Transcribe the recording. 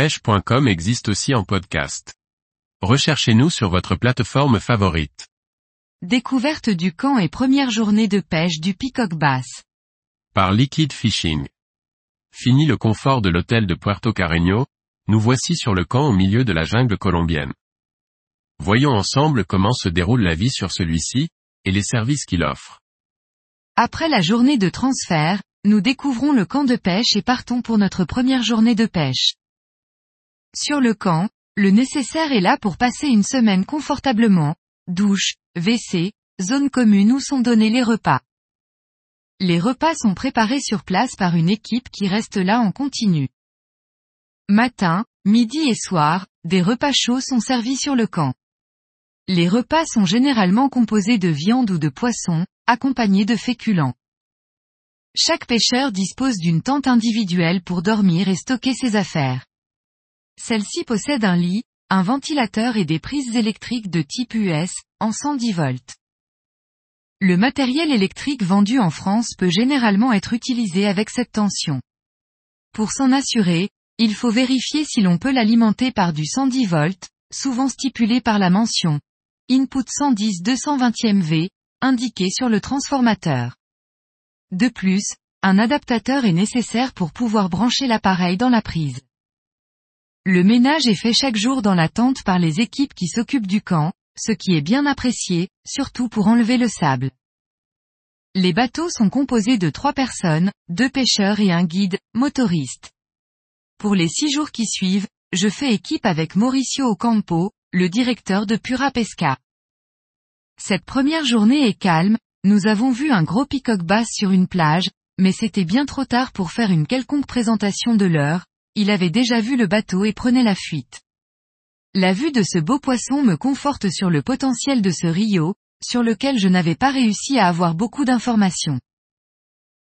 pêche.com existe aussi en podcast. Recherchez-nous sur votre plateforme favorite. Découverte du camp et première journée de pêche du Peacock Bass. Par Liquid Fishing. Fini le confort de l'hôtel de Puerto Carreño, nous voici sur le camp au milieu de la jungle colombienne. Voyons ensemble comment se déroule la vie sur celui-ci, et les services qu'il offre. Après la journée de transfert, nous découvrons le camp de pêche et partons pour notre première journée de pêche. Sur le camp, le nécessaire est là pour passer une semaine confortablement, douche, WC, zone commune où sont donnés les repas. Les repas sont préparés sur place par une équipe qui reste là en continu. Matin, midi et soir, des repas chauds sont servis sur le camp. Les repas sont généralement composés de viande ou de poisson, accompagnés de féculents. Chaque pêcheur dispose d'une tente individuelle pour dormir et stocker ses affaires. Celle-ci possède un lit, un ventilateur et des prises électriques de type US, en 110 volts. Le matériel électrique vendu en France peut généralement être utilisé avec cette tension. Pour s'en assurer, il faut vérifier si l'on peut l'alimenter par du 110 volts, souvent stipulé par la mention Input 110 220 V, indiqué sur le transformateur. De plus, un adaptateur est nécessaire pour pouvoir brancher l'appareil dans la prise. Le ménage est fait chaque jour dans la tente par les équipes qui s'occupent du camp, ce qui est bien apprécié, surtout pour enlever le sable. Les bateaux sont composés de trois personnes, deux pêcheurs et un guide, motoriste. Pour les six jours qui suivent, je fais équipe avec Mauricio Ocampo, le directeur de Pura Pesca. Cette première journée est calme, nous avons vu un gros peacock bass sur une plage, mais c'était bien trop tard pour faire une quelconque présentation de l'heure, il avait déjà vu le bateau et prenait la fuite. La vue de ce beau poisson me conforte sur le potentiel de ce Rio, sur lequel je n'avais pas réussi à avoir beaucoup d'informations.